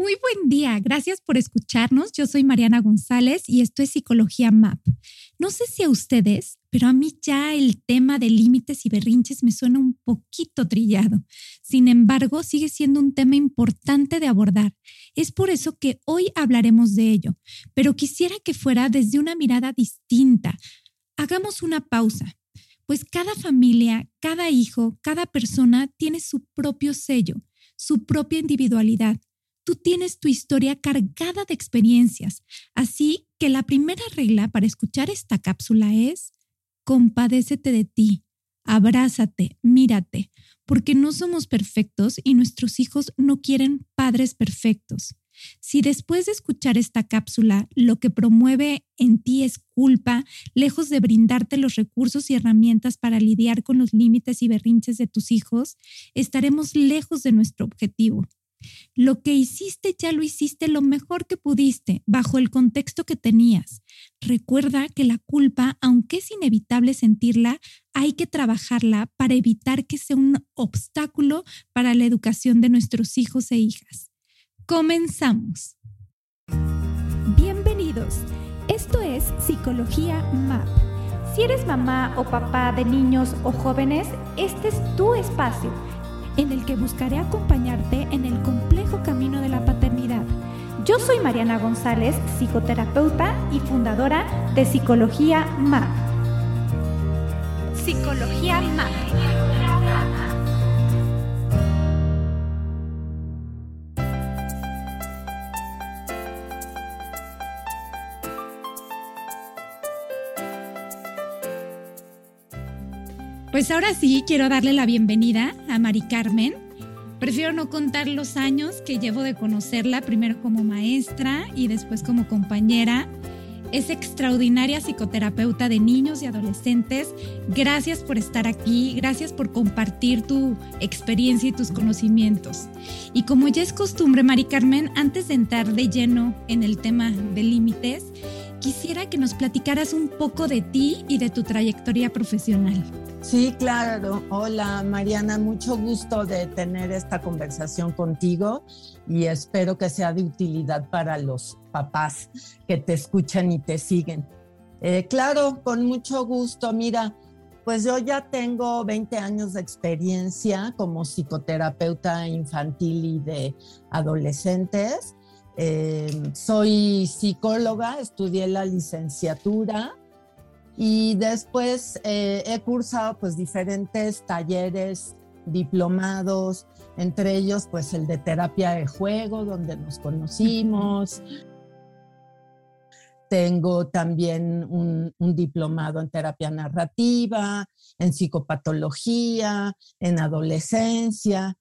Muy buen día. Gracias por escucharnos. Yo soy Mariana González y esto es Psicología MAP. No sé si a ustedes, pero a mí ya el tema de límites y berrinches me suena un poquito trillado. Sin embargo, sigue siendo un tema importante de abordar. Es por eso que hoy hablaremos de ello, pero quisiera que fuera desde una mirada distinta. Hagamos una pausa, pues cada familia, cada hijo, cada persona tiene su propio sello, su propia individualidad tú tienes tu historia cargada de experiencias. Así que la primera regla para escuchar esta cápsula es, compadécete de ti, abrázate, mírate, porque no somos perfectos y nuestros hijos no quieren padres perfectos. Si después de escuchar esta cápsula lo que promueve en ti es culpa, lejos de brindarte los recursos y herramientas para lidiar con los límites y berrinches de tus hijos, estaremos lejos de nuestro objetivo. Lo que hiciste ya lo hiciste lo mejor que pudiste, bajo el contexto que tenías. Recuerda que la culpa, aunque es inevitable sentirla, hay que trabajarla para evitar que sea un obstáculo para la educación de nuestros hijos e hijas. Comenzamos. Bienvenidos. Esto es Psicología MAP. Si eres mamá o papá de niños o jóvenes, este es tu espacio en el que buscaré acompañarte en el complejo camino de la paternidad. Yo soy Mariana González, psicoterapeuta y fundadora de Psicología MAP. Psicología MAP. Pues ahora sí quiero darle la bienvenida a Mari Carmen. Prefiero no contar los años que llevo de conocerla, primero como maestra y después como compañera. Es extraordinaria psicoterapeuta de niños y adolescentes. Gracias por estar aquí, gracias por compartir tu experiencia y tus conocimientos. Y como ya es costumbre, Mari Carmen, antes de entrar de lleno en el tema de límites, quisiera que nos platicaras un poco de ti y de tu trayectoria profesional. Sí, claro. Hola Mariana, mucho gusto de tener esta conversación contigo y espero que sea de utilidad para los papás que te escuchan y te siguen. Eh, claro, con mucho gusto. Mira, pues yo ya tengo 20 años de experiencia como psicoterapeuta infantil y de adolescentes. Eh, soy psicóloga, estudié la licenciatura y después eh, he cursado pues diferentes talleres, diplomados, entre ellos pues el de terapia de juego, donde nos conocimos. Tengo también un, diplomado en terapia narrativa, en psicopatología, en adolescencia.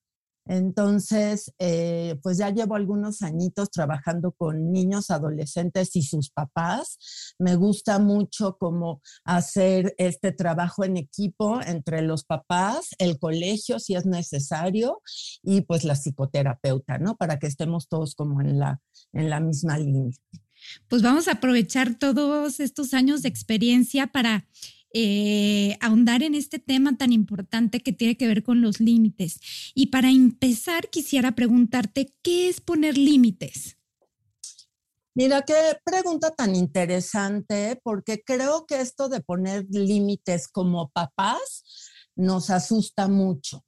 Entonces, eh, pues ya llevo algunos añitos trabajando con niños, adolescentes y sus papás. Me gusta mucho como hacer este trabajo en equipo entre los papás, el colegio si es necesario y pues la psicoterapeuta, ¿no? Para que estemos todos como en la, en la misma línea. Pues vamos a aprovechar todos estos años de experiencia para eh, ahondar en este tema tan importante que tiene que ver con los límites. Y para empezar, quisiera preguntarte, ¿qué es poner límites? Mira, qué pregunta tan interesante, porque creo que esto de poner límites como papás nos asusta mucho.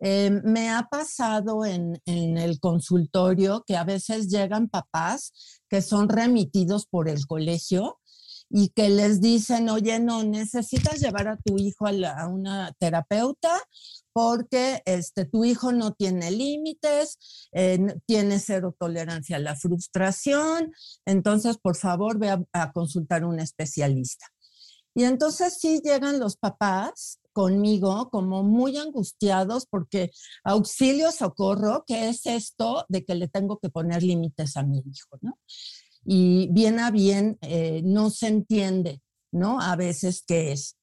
Eh, me ha pasado en, en, el consultorio que a veces llegan papás que son remitidos por el colegio y que les dicen, oye, no, necesitas llevar a tu hijo a, una terapeuta porque este, tu hijo no tiene límites, eh, tiene cero tolerancia a la frustración, entonces por favor ve a, a consultar a un especialista. Y entonces sí llegan los papás conmigo como muy angustiados porque auxilio, socorro, ¿qué es esto de que le tengo que poner límites a mi hijo? ¿no? Y bien a bien eh, no se entiende, ¿no? A veces qué es.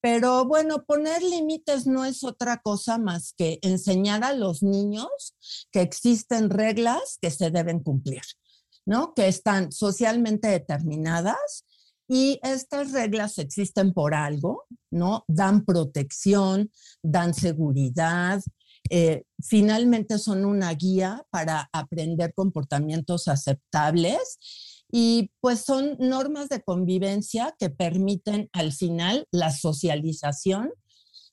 Pero bueno, poner límites no es otra cosa más que enseñar a los niños que existen reglas que se deben cumplir, ¿no? Que están socialmente determinadas y estas reglas existen por algo, ¿no? Dan protección, dan seguridad, eh, finalmente son una guía para aprender comportamientos aceptables y pues son normas de convivencia que permiten al final la socialización,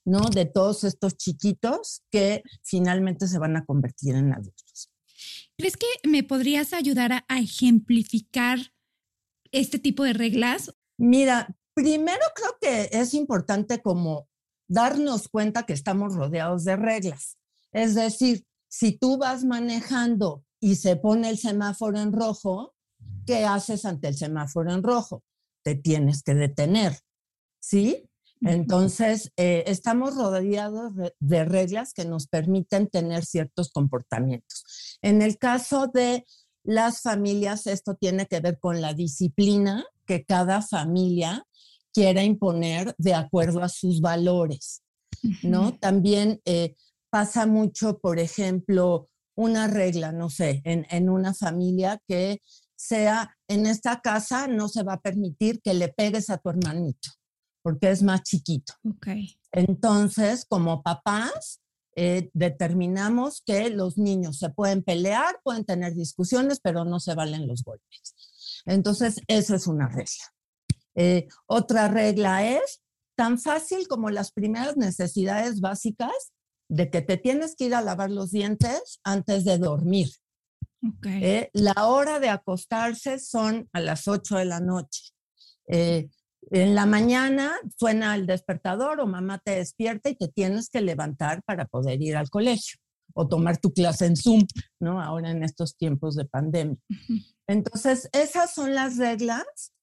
¿no? De todos estos chiquitos que finalmente se van a convertir en adultos. ¿Crees que me podrías ayudar a, ejemplificar este tipo de reglas? Mira, primero creo que es importante como darnos cuenta que estamos rodeados de reglas. Es decir, si tú vas manejando y se pone el semáforo en rojo, ¿qué haces ante el semáforo en rojo? Te tienes que detener, ¿sí? Entonces, eh, estamos rodeados de reglas que nos permiten tener ciertos comportamientos. En el caso de las familias, esto tiene que ver con la disciplina que cada familia quiera imponer de acuerdo a sus valores, ¿no? También eh, pasa mucho, por ejemplo, una regla, no sé, en, en una familia que sea en esta casa no se va a permitir que le pegues a tu hermanito porque es más chiquito. Okay. Entonces, como papás, eh, determinamos que los niños se pueden pelear, pueden tener discusiones, pero no se valen los golpes. Entonces, eso es una regla. Eh, otra regla es tan fácil como las primeras necesidades básicas de que te tienes que ir a lavar los dientes antes de dormir. Eh, la hora de acostarse son a las 8 de la noche. Eh, en la mañana suena el despertador o mamá te despierta y te tienes que levantar para poder ir al colegio o tomar tu clase en Zoom, ¿no? Ahora en estos tiempos de pandemia. Entonces, esas son las reglas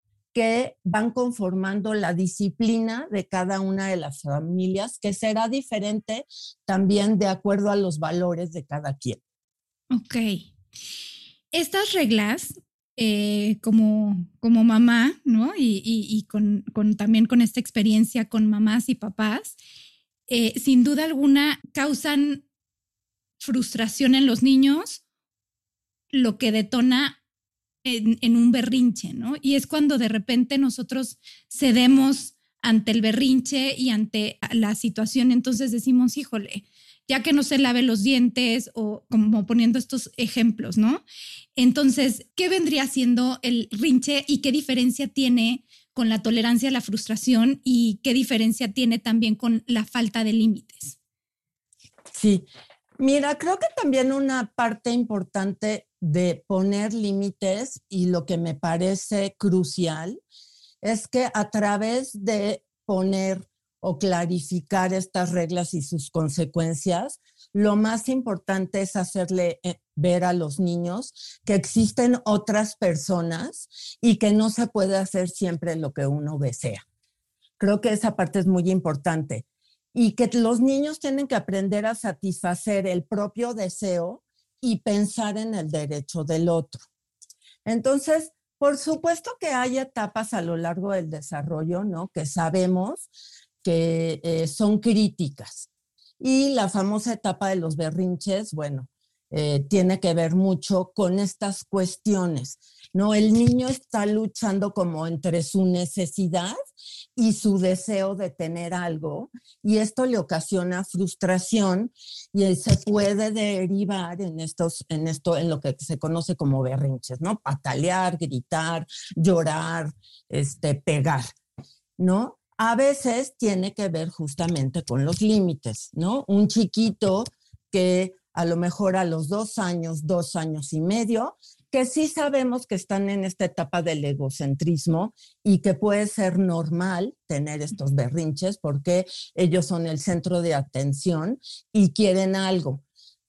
van conformando la disciplina de cada una de las familias, que será diferente también de acuerdo a los valores de cada quien. Ok. Estas reglas, eh, como, como mamá, ¿no? Y, con, también con esta experiencia con mamás y papás, eh, sin duda alguna causan frustración en los niños, lo que detona en, en, un berrinche, ¿no? Y es cuando de repente nosotros cedemos ante el berrinche y ante la situación, entonces decimos, híjole, ya que no se lave los dientes o como poniendo estos ejemplos, ¿no? Entonces, ¿qué vendría siendo el rinche y qué diferencia tiene con la tolerancia a la frustración y qué diferencia tiene también con la falta de límites? Sí, mira, creo que también una parte importante de poner límites y lo que me parece crucial es que a través de poner o clarificar estas reglas y sus consecuencias, lo más importante es hacerle eh, ver a los niños que existen otras personas y que no se puede hacer siempre lo que uno desea. Creo que esa parte es muy importante y que los niños tienen que aprender a satisfacer el propio deseo y pensar en el derecho del otro. Entonces, por supuesto que hay etapas a lo largo del desarrollo, ¿no? Que sabemos que eh, son críticas. Y la famosa etapa de los berrinches, bueno, eh, tiene que ver mucho con estas cuestiones. ¿no? El niño está luchando como entre su necesidad y su deseo de tener algo y esto le ocasiona frustración y se puede derivar en estos en esto en lo que se conoce como berrinches, ¿no? Patalear, gritar, llorar, este pegar, ¿no? a veces tiene que ver justamente con los límites, ¿no? Un chiquito que a lo mejor a los dos años, dos años y medio, que sí sabemos que están en esta etapa del egocentrismo y que puede ser normal tener estos berrinches porque ellos son el centro de atención y quieren algo.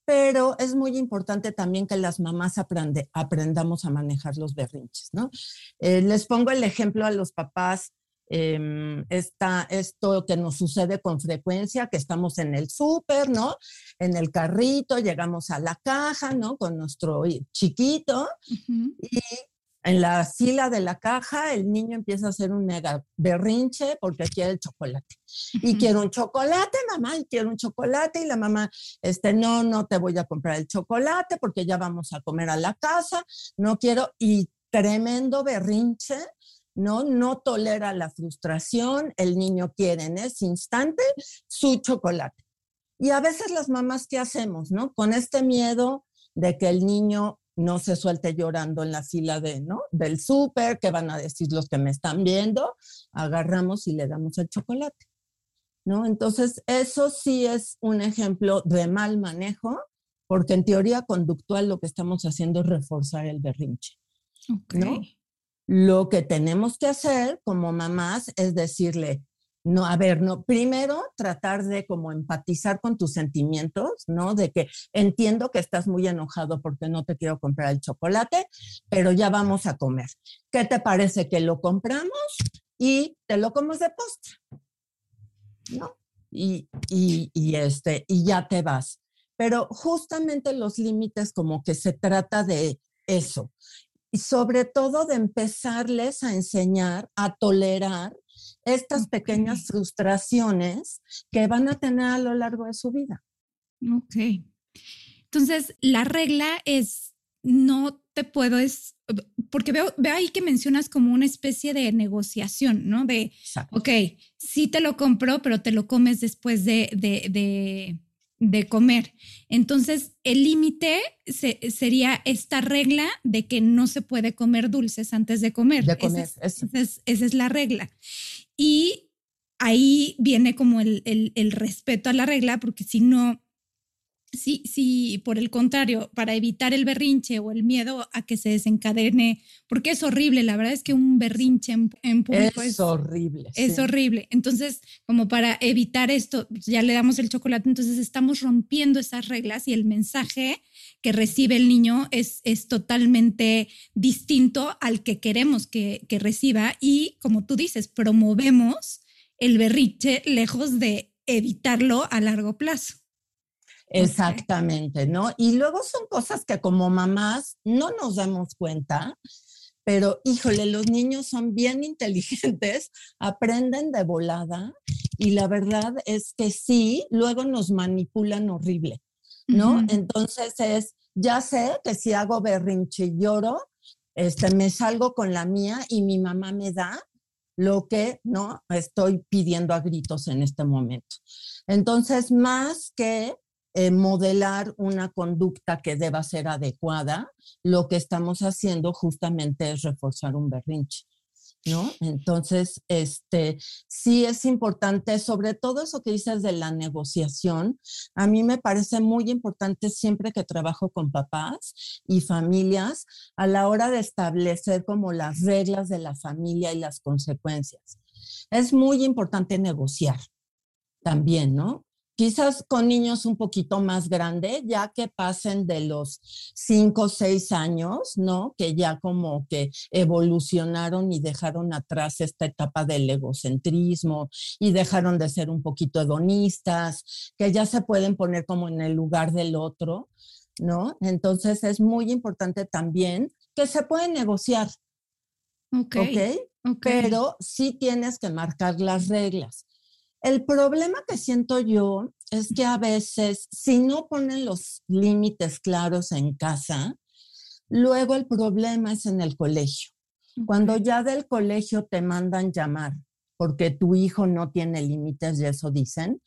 Pero es muy importante también que las mamás aprendamos a manejar los berrinches, ¿no? Eh, les pongo el ejemplo a los papás em, está esto que nos sucede con frecuencia, que estamos en el súper, ¿no? En el carrito, llegamos a la caja, ¿no? Con nuestro chiquito y en la fila de la caja el niño empieza a hacer un mega berrinche porque quiere el chocolate. Y quiero un chocolate, mamá, y quiero un chocolate. Y la mamá, este, no, no te voy a comprar el chocolate porque ya vamos a comer a la casa. No quiero. Y tremendo berrinche, ¿no? No tolera la frustración. El niño quiere en ese instante su chocolate. Y a veces las mamás, ¿qué hacemos, no? Con este miedo de que el niño no se suelte llorando en la fila de, ¿no? del súper, que van a decir los que me están viendo, agarramos y le damos el chocolate. ¿no? Entonces, eso sí es un ejemplo de mal manejo, porque en teoría conductual lo que estamos haciendo es reforzar el berrinche. ¿no? Lo que tenemos que hacer como mamás es decirle, no, a ver, no, primero tratar de como empatizar con tus sentimientos, ¿no? De que entiendo que estás muy enojado porque no te quiero comprar el chocolate, pero ya vamos a comer. ¿Qué te parece que lo compramos y te lo comes de postre? ¿No? Y, y, y, este, y ya te vas. Pero justamente los límites como que se trata de eso. Y sobre todo de empezarles a enseñar a tolerar estas pequeñas frustraciones que van a tener a lo largo de su vida. Ok. Entonces, la regla es, no te puedo, es, porque veo, veo ahí que mencionas como una especie de negociación, ¿no? De, ok, sí te lo compro, pero te lo comes después de, de, de, comer. Entonces, el límite sería esta regla de que no se puede comer dulces antes de comer. De comer, esa es la regla. Y ahí viene como el, respeto a la regla, porque si no, si, si por el contrario, para evitar el berrinche o el miedo a que se desencadene, porque es horrible, la verdad es que un berrinche en, público es, horrible. Es horrible. Entonces, como para evitar esto, pues, ya le damos el chocolate, entonces estamos rompiendo esas reglas y el mensaje que recibe el niño es, es totalmente distinto al que queremos que, que reciba y, como tú dices, promovemos el berriche lejos de evitarlo a largo plazo. Exactamente, ¿no? Y luego son cosas que como mamás no nos damos cuenta, pero híjole, los niños son bien inteligentes, aprenden de volada y la verdad es que sí, luego nos manipulan horrible. ¿no? Entonces es, ya sé que si hago berrinche y lloro, este, me salgo con la mía y mi mamá me da lo que no estoy pidiendo a gritos en este momento. Entonces, más que modelar una conducta que deba ser adecuada, lo que estamos haciendo justamente es reforzar un berrinche. ¿no? Entonces, este, sí es importante, sobre todo eso que dices de la negociación, a mí me parece muy importante siempre que trabajo con papás y familias a la hora de establecer como las reglas de la familia y las consecuencias. Es muy importante negociar también, ¿no? Quizás con niños un poquito más grandes, ya que pasen de los cinco o seis años, ¿no? Que ya como que evolucionaron y dejaron atrás esta etapa del egocentrismo y dejaron de ser un poquito hedonistas, que ya se pueden poner como en el lugar del otro, ¿no? Entonces es muy importante también que se puede negociar. Ok. ¿ok? Pero sí tienes que marcar las reglas. El problema que siento yo es que a veces, si no ponen los límites claros en casa, luego el problema es en el colegio. Cuando ya del colegio te mandan llamar porque tu hijo no tiene límites y eso dicen,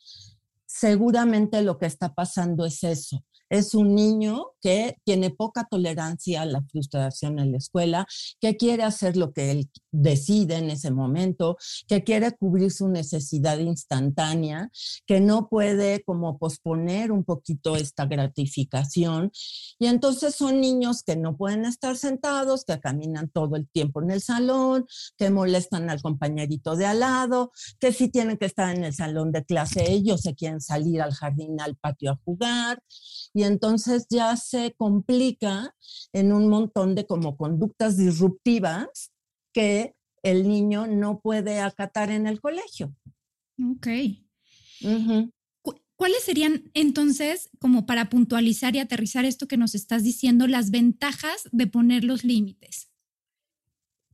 seguramente lo que está pasando es eso, es un niño que tiene poca tolerancia a la frustración en la escuela, que quiere hacer lo que él decide en ese momento, que quiere cubrir su necesidad instantánea, que no puede como posponer un poquito esta gratificación. Y entonces son niños que no pueden estar sentados, que caminan todo el tiempo en el salón, que molestan al compañerito de al lado, que si tienen que estar en el salón de clase ellos se quieren salir al jardín, al patio a jugar. Y entonces ya se complica en un montón de como conductas disruptivas que el niño no puede acatar en el colegio. Ok. ¿Cuáles serían entonces, como para puntualizar y aterrizar esto que nos estás diciendo, las ventajas de poner los límites?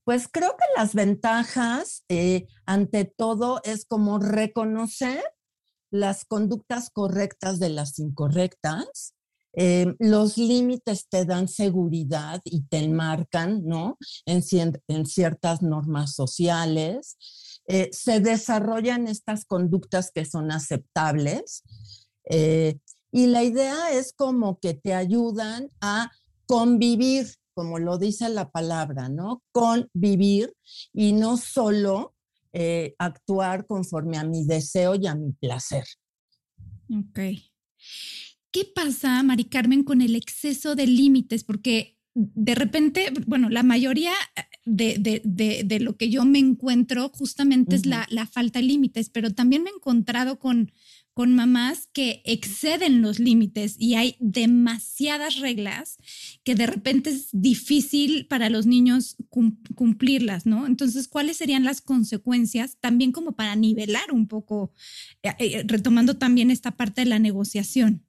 Pues creo que las ventajas, eh, ante todo, es como reconocer las conductas correctas de las incorrectas. Eh, los límites te dan seguridad y te enmarcan, ¿no? En, en ciertas normas sociales. Eh, se desarrollan estas conductas que son aceptables. Eh, y la idea es como que te ayudan a convivir, como lo dice la palabra, ¿no? Convivir y no solo eh, actuar conforme a mi deseo y a mi placer. Ok. ¿Qué pasa, Mari Carmen, con el exceso de límites? Porque de repente, bueno, la mayoría de, lo que yo me encuentro justamente es la, falta de límites, pero también me he encontrado con, con mamás que exceden los límites y hay demasiadas reglas que de repente es difícil para los niños cumplirlas, ¿no? Entonces, ¿cuáles serían las consecuencias también como para nivelar un poco, eh, eh, retomando también esta parte de la negociación?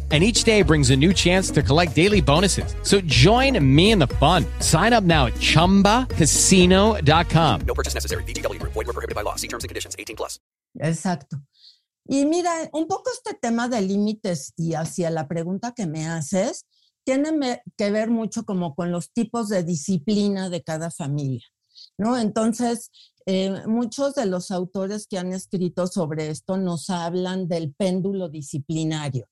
and each day brings a new chance to collect daily bonuses. So join me in the fun. Sign up now at ChumbaCasino.com. No purchase necessary. BGW. Void were prohibited by law. See terms and conditions. 18 plus. Exacto. Y mira, un poco este tema de límites y hacia la pregunta que me haces, tiene que ver mucho como con los tipos de disciplina de cada familia, ¿no? Entonces, eh, muchos de los autores que han escrito sobre esto nos hablan del péndulo disciplinario.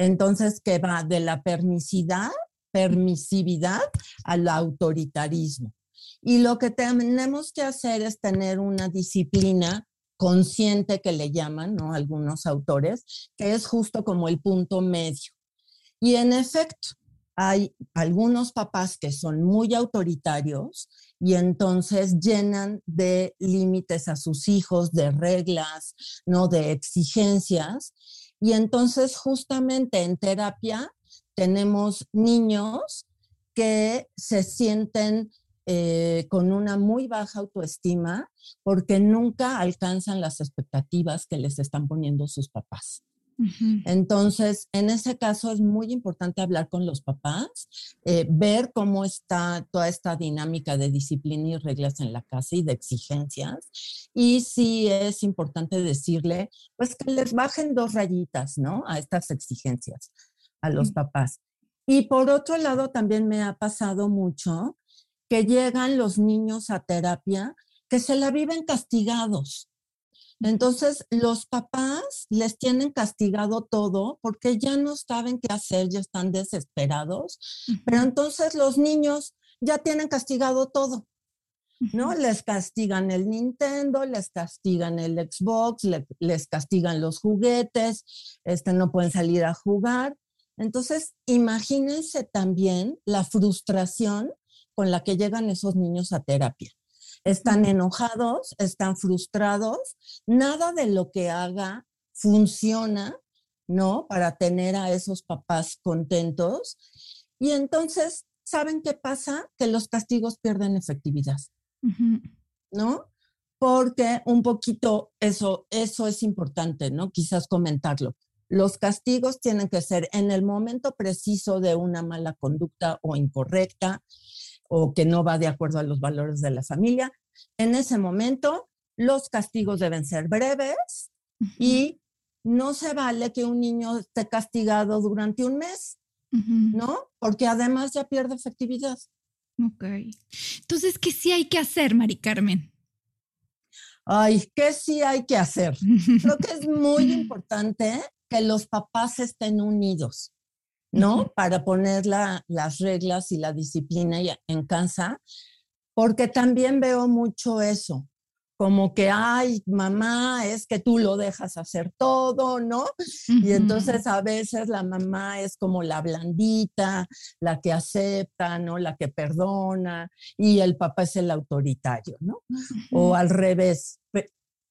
Entonces, que va de la permisidad, permisividad al autoritarismo. Y lo que tenemos que hacer es tener una disciplina consciente que le llaman, ¿no? Algunos autores, que es justo como el punto medio. Y en efecto, hay algunos papás que son muy autoritarios y entonces llenan de límites a sus hijos, de reglas, ¿no? De exigencias. Y entonces justamente en terapia tenemos niños que se sienten eh, con una muy baja autoestima porque nunca alcanzan las expectativas que les están poniendo sus papás. Entonces, en ese caso es muy importante hablar con los papás, eh, ver cómo está toda esta dinámica de disciplina y reglas en la casa y de exigencias. Y sí es importante decirle, pues que les bajen dos rayitas, ¿no? A estas exigencias a los papás. Y por otro lado, también me ha pasado mucho que llegan los niños a terapia que se la viven castigados. Entonces, los papás les tienen castigado todo porque ya no saben qué hacer, ya están desesperados, pero entonces los niños ya tienen castigado todo. ¿no? Les castigan el Nintendo, les castigan el Xbox, les castigan los juguetes, este, no pueden salir a jugar. Entonces, imagínense también la frustración con la que llegan esos niños a terapia están enojados, están frustrados, nada de lo que haga funciona, ¿no? Para tener a esos papás contentos. Y entonces, ¿saben qué pasa? Que los castigos pierden efectividad, ¿no? Porque un poquito eso, eso es importante, ¿no? Quizás comentarlo. Los castigos tienen que ser en el momento preciso de una mala conducta o incorrecta, o que no va de acuerdo a los valores de la familia. En ese momento, los castigos deben ser breves y no se vale que un niño esté castigado durante un mes, ¿no? porque además ya pierde efectividad. Ok. Entonces, ¿qué sí hay que hacer, Mari Carmen? Ay, ¿qué sí hay que hacer? Creo que es muy importante que los papás estén unidos, ¿no? Para poner las reglas y la disciplina en casa, porque también veo mucho eso, como que, ay, mamá, es que tú lo dejas hacer todo, ¿no? Y entonces a veces la mamá es como la blandita, la que acepta, ¿no? La que perdona, y el papá es el autoritario, ¿no? O al revés.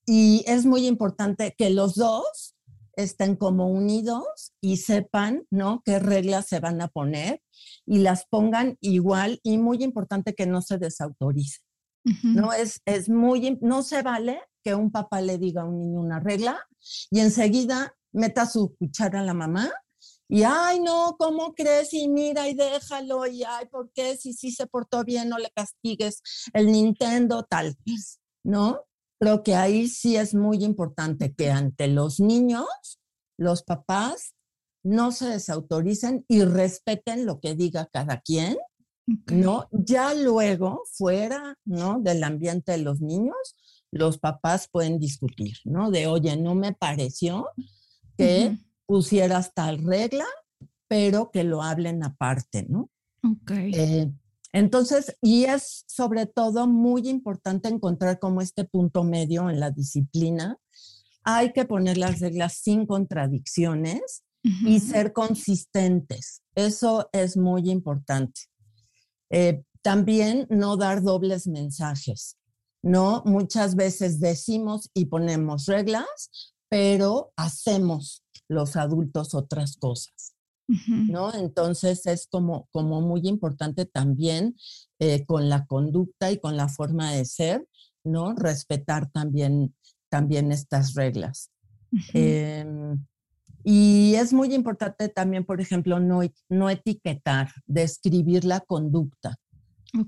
Y es muy importante que los dos estén como unidos y sepan, ¿no? Qué reglas se van a poner y las pongan igual y muy importante que no se desautoricen. No es, es muy, no se vale que un papá le diga a un niño una regla y enseguida meta su cuchara a la mamá y, ay, no, ¿cómo crees? Y mira, y déjalo, y, ay, ¿por qué? Si sí se portó bien, no le castigues el Nintendo, tal, ¿no? Creo que ahí sí es muy importante que ante los niños, los papás no se desautoricen y respeten lo que diga cada quien ¿no? Ya luego, fuera, ¿no? Del ambiente de los niños, los papás pueden discutir, ¿no? De, oye, no me pareció que pusieras tal regla, pero que lo hablen aparte, ¿no? Ok. Eh, entonces, y es sobre todo muy importante encontrar como este punto medio en la disciplina. Hay que poner las reglas sin contradicciones y ser consistentes. Eso es muy importante. Eh, también no dar dobles mensajes, ¿no? Muchas veces decimos y ponemos reglas, pero hacemos los adultos otras cosas, ¿no? Entonces es como, como muy importante también eh, con la conducta y con la forma de ser, ¿no? Respetar también, también estas reglas. Em, y es muy importante también, por ejemplo, no, no etiquetar, describir la conducta,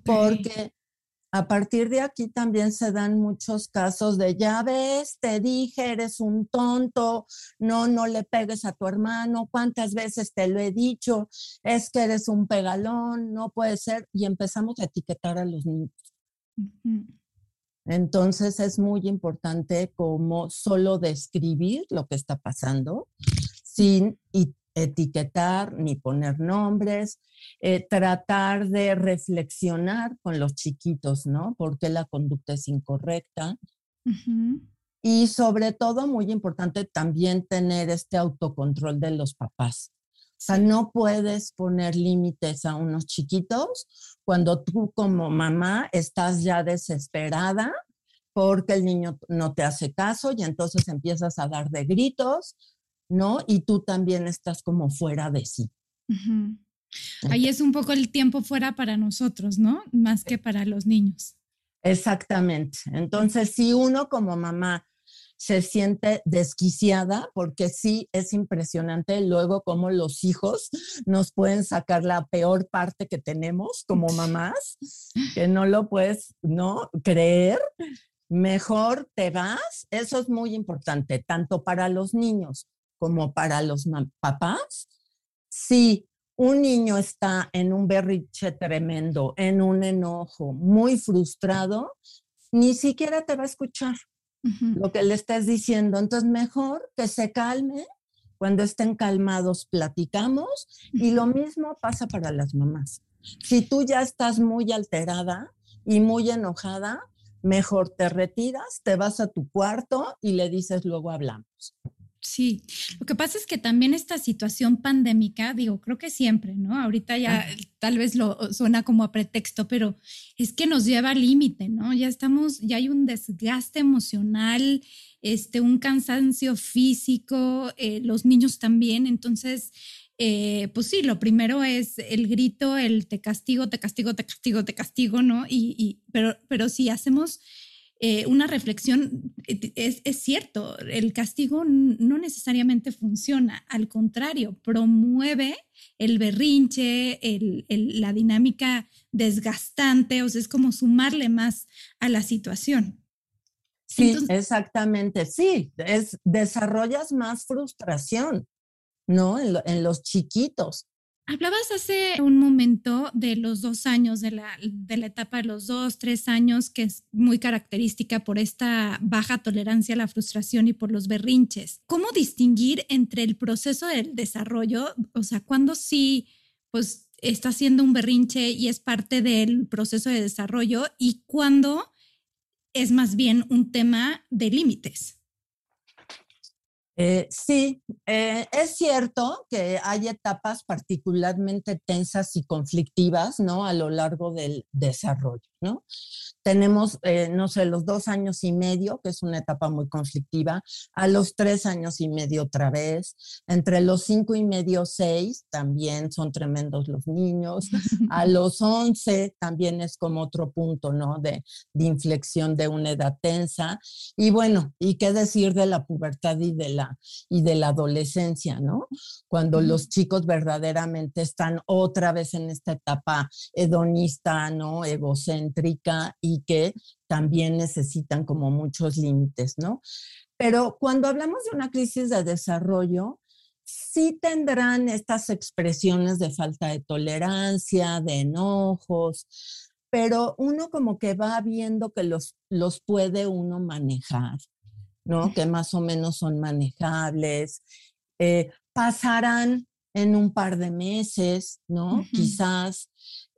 porque a partir de aquí también se dan muchos casos de, ya ves, te dije, eres un tonto, no, no le pegues a tu hermano, cuántas veces te lo he dicho, es que eres un pegalón, no puede ser, y empezamos a etiquetar a los niños. Entonces es muy importante como solo describir lo que está pasando sin etiquetar ni poner nombres, eh, tratar de reflexionar con los chiquitos, ¿no? Porque la conducta es incorrecta. Y sobre todo, muy importante también tener este autocontrol de los papás. O sea, no puedes poner límites a unos chiquitos cuando tú como mamá estás ya desesperada porque el niño no te hace caso y entonces empiezas a dar de gritos, ¿no? Y tú también estás como fuera de sí. Ahí es un poco el tiempo fuera para nosotros, ¿no? Más que para los niños. Exactamente. Entonces, si uno como mamá se siente desquiciada, porque sí es impresionante luego cómo los hijos nos pueden sacar la peor parte que tenemos como mamás, que no lo puedes, ¿no? Creer. Mejor te vas, eso es muy importante, tanto para los niños como para los papás. Si un niño está en un berriche tremendo, en un enojo, muy frustrado, ni siquiera te va a escuchar lo que le estés diciendo. Entonces, mejor que se calme. Cuando estén calmados, platicamos. Y lo mismo pasa para las mamás. Si tú ya estás muy alterada y muy enojada, mejor te retiras, te vas a tu cuarto y le dices, luego hablamos. Sí, lo que pasa es que también esta situación pandémica, digo, creo que siempre, ¿no? Ahorita ya tal vez lo suena como a pretexto, pero es que nos lleva al límite, ¿no? Ya estamos, ya hay un desgaste emocional, este, un cansancio físico, eh, los niños también, entonces, eh, pues sí, lo primero es el grito, el te castigo, te castigo, te castigo, te castigo, ¿no? Y, y pero, pero si hacemos eh, una reflexión, eh, es, cierto, el castigo no necesariamente funciona, al contrario, promueve el berrinche, la dinámica desgastante, o sea, es como sumarle más a la situación. Sí, exactamente, sí, es, desarrollas más frustración, ¿no? En, los chiquitos. Hablabas hace un momento de los dos años, de la, de la etapa de los dos, tres años, que es muy característica por esta baja tolerancia a la frustración y por los berrinches. ¿Cómo distinguir entre el proceso del desarrollo, o sea, cuando sí, pues está haciendo un berrinche y es parte del proceso de desarrollo y cuando es más bien un tema de límites? Eh, sí, eh, es cierto que hay etapas particularmente tensas y conflictivas, ¿no? A lo largo del desarrollo, ¿no? Tenemos, eh, no sé, los dos años y medio, que es una etapa muy conflictiva, a los tres años y medio otra vez, entre los cinco y medio, seis, también son tremendos los niños, a los once también es como otro punto, ¿no? De, de inflexión de una edad tensa. Y bueno, ¿y qué decir de la pubertad y de la, y de la adolescencia, ¿no? Cuando los chicos verdaderamente están otra vez en esta etapa hedonista, ¿no? Egocéntrica y que también necesitan como muchos límites, ¿no? Pero cuando hablamos de una crisis de desarrollo, sí tendrán estas expresiones de falta de tolerancia, de enojos, pero uno como que va viendo que los, los puede uno manejar, ¿no? Que más o menos son manejables. Eh, pasarán en un par de meses, ¿no? Quizás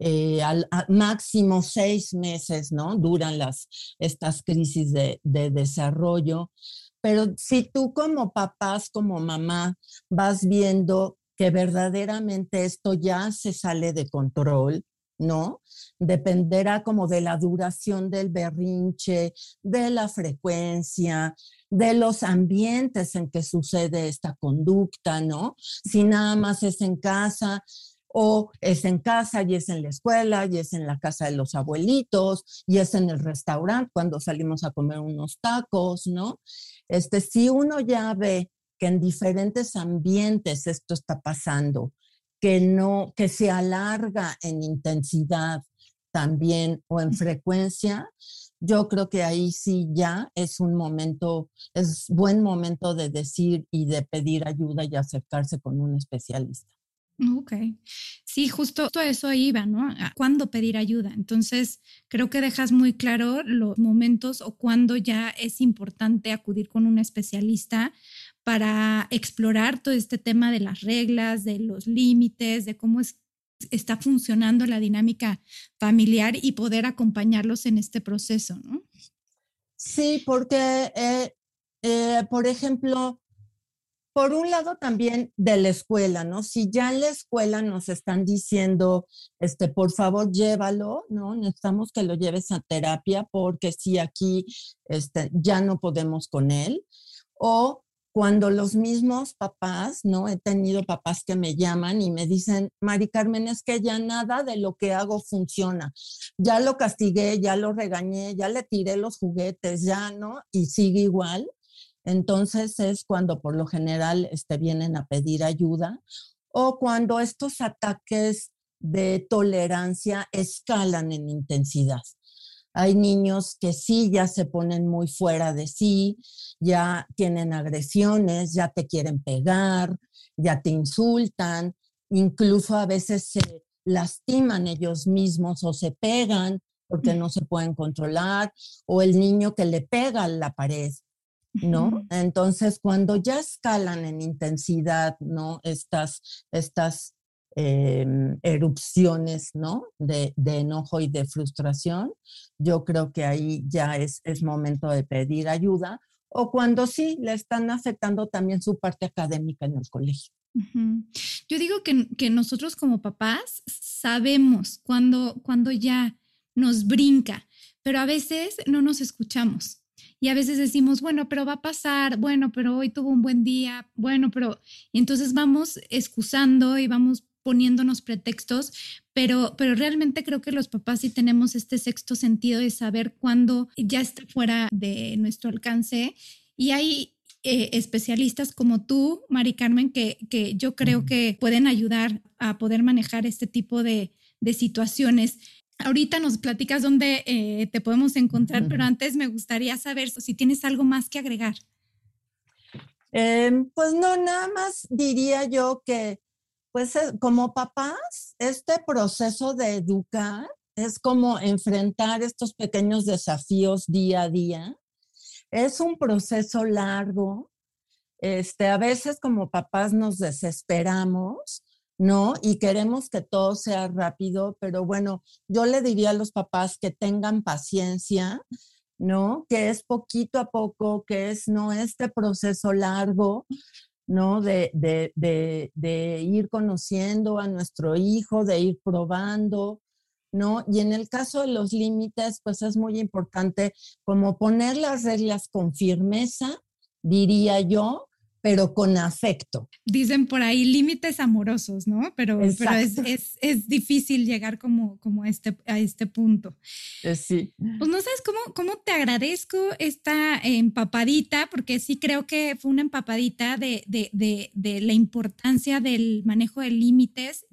eh, al, máximo seis meses, ¿no? Duran las, estas crisis de, de, desarrollo. Pero si tú como papás, como mamá, vas viendo que verdaderamente esto ya se sale de control, ¿no? Dependerá como de la duración del berrinche, de la frecuencia, de los ambientes en que sucede esta conducta, ¿no? Si nada más es en casa, o es en casa y es en la escuela y es en la casa de los abuelitos y es en el restaurante cuando salimos a comer unos tacos, ¿no? Este, si uno ya ve que en diferentes ambientes esto está pasando, que no, que se alarga en intensidad también o en frecuencia, yo creo que ahí sí ya es un momento, es buen momento de decir y de pedir ayuda y acercarse con un especialista. Ok. Sí, justo a eso iba, ¿no? A cuándo pedir ayuda. Entonces, creo que dejas muy claro los momentos o cuándo ya es importante acudir con un especialista para explorar todo este tema de las reglas, de los límites, de cómo es, está funcionando la dinámica familiar y poder acompañarlos en este proceso, ¿no? Sí, porque, eh, eh, por ejemplo, por un lado también de la escuela, ¿no? Si ya en la escuela nos están diciendo, este, por favor, llévalo, ¿no? Necesitamos que lo lleves a terapia porque si aquí este, ya no podemos con él. O cuando los mismos papás, ¿no? He tenido papás que me llaman y me dicen, Mari Carmen, es que ya nada de lo que hago funciona. Ya lo castigué, ya lo regañé, ya le tiré los juguetes, ya, ¿no? Y sigue igual. Entonces es cuando por lo general este, vienen a pedir ayuda o cuando estos ataques de tolerancia escalan en intensidad. Hay niños que sí ya se ponen muy fuera de sí, ya tienen agresiones, ya te quieren pegar, ya te insultan, incluso a veces se lastiman ellos mismos o se pegan porque no se pueden controlar, o el niño que le pega a la pared ¿no? Entonces, cuando ya escalan en intensidad, ¿no? Estas, estas em, erupciones, ¿no? De, enojo y de frustración, yo creo que ahí ya es, es momento de pedir ayuda o cuando sí le están afectando también su parte académica en el colegio. Yo digo que, que, nosotros como papás sabemos cuando, cuando ya nos brinca, pero a veces no nos escuchamos. Y a veces decimos, bueno, pero va a pasar, bueno, pero hoy tuvo un buen día, bueno, pero y entonces vamos excusando y vamos poniéndonos pretextos, pero, pero realmente creo que los papás sí tenemos este sexto sentido de saber cuándo ya está fuera de nuestro alcance. Y hay eh, especialistas como tú, Mari Carmen, que, que yo creo que pueden ayudar a poder manejar este tipo de, de situaciones. Ahorita nos platicas dónde eh, te podemos encontrar, pero antes me gustaría saber si tienes algo más que agregar. Em, pues no, nada más diría yo que Pues eh, como papás, este proceso de educar es como enfrentar estos pequeños desafíos día a día. Es un proceso largo. Este, a veces como papás nos desesperamos, ¿no? Y queremos que todo sea rápido, pero bueno, yo le diría a los papás que tengan paciencia, ¿no? Que es poquito a poco, que es no este proceso largo, ¿no? De, de, ir conociendo a nuestro hijo, de ir probando, ¿no? Y en el caso de los límites, pues es muy importante como poner las reglas con firmeza, diría yo, pero con afecto. Dicen por ahí límites amorosos, ¿no? Pero, pero es, es, es, difícil llegar como, como a, este, a este punto. Eh, sí. Pues no sabes cómo, cómo te agradezco esta empapadita, porque sí creo que fue una empapadita de, de, de, de la importancia del manejo de límites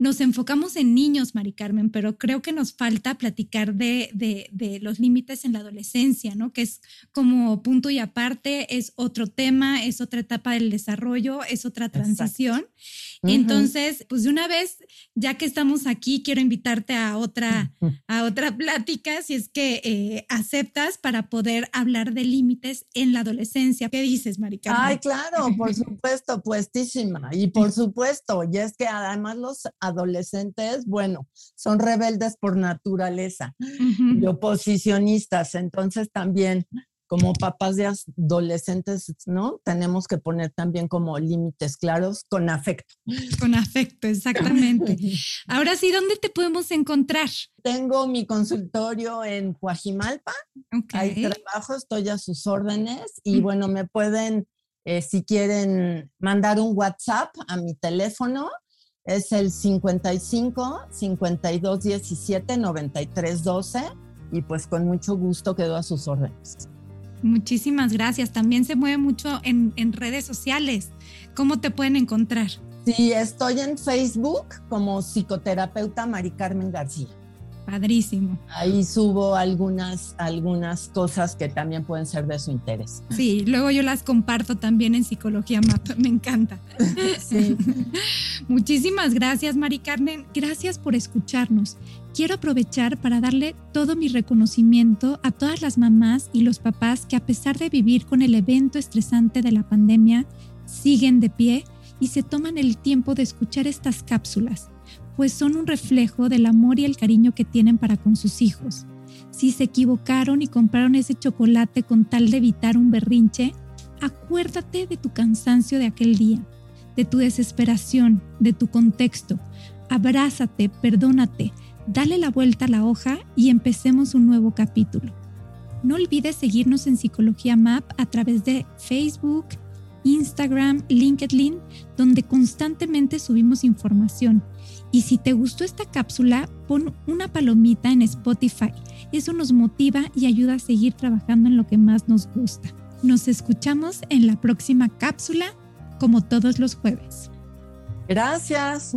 nos enfocamos en niños, Mari Carmen, pero creo que nos falta platicar de, de, los límites en la adolescencia, ¿no? Que es como punto y aparte, es otro tema, es otra etapa del desarrollo, es otra transición. Entonces, pues de una vez, ya que estamos aquí, quiero invitarte a otra, a otra plática, si es que eh, aceptas para poder hablar de límites en la adolescencia. ¿Qué dices, Mari Carmen? Ay, claro, por supuesto, puestísima. Y por supuesto, y es que además los adolescentes, bueno, son rebeldes por naturaleza y oposicionistas, entonces también como papás de adolescentes, ¿no? Tenemos que poner también como límites claros con afecto. Con afecto, exactamente. Ahora sí, ¿dónde te podemos encontrar? Tengo mi consultorio en Coajimalpa. Ahí trabajo, estoy a sus órdenes y bueno, me pueden, eh, si quieren, mandar un WhatsApp a mi teléfono es el 55 52 17 93 12 y pues con mucho gusto quedo a sus órdenes. Muchísimas gracias. También se mueve mucho en, en redes sociales. ¿Cómo te pueden encontrar? Sí, estoy en Facebook como psicoterapeuta Mari Carmen García. Padrísimo. Ahí subo algunas, algunas cosas que también pueden ser de su interés. Sí, luego yo las comparto también en Psicología Map, me encanta. Sí. Muchísimas gracias, Mari Carmen. Gracias por escucharnos. Quiero aprovechar para darle todo mi reconocimiento a todas las mamás y los papás que a pesar de vivir con el evento estresante de la pandemia, siguen de pie y se toman el tiempo de escuchar estas cápsulas pues son un reflejo del amor y el cariño que tienen para con sus hijos. Si se equivocaron y compraron ese chocolate con tal de evitar un berrinche, acuérdate de tu cansancio de aquel día, de tu desesperación, de tu contexto. Abrázate, perdónate, dale la vuelta a la hoja y empecemos un nuevo capítulo. No olvides seguirnos en Psicología Map a través de Facebook, Instagram, LinkedIn, donde constantemente subimos información y si te gustó esta cápsula, pon una palomita en Spotify. Eso nos motiva y ayuda a seguir trabajando en lo que más nos gusta. Nos escuchamos en la próxima cápsula, como todos los jueves. Gracias.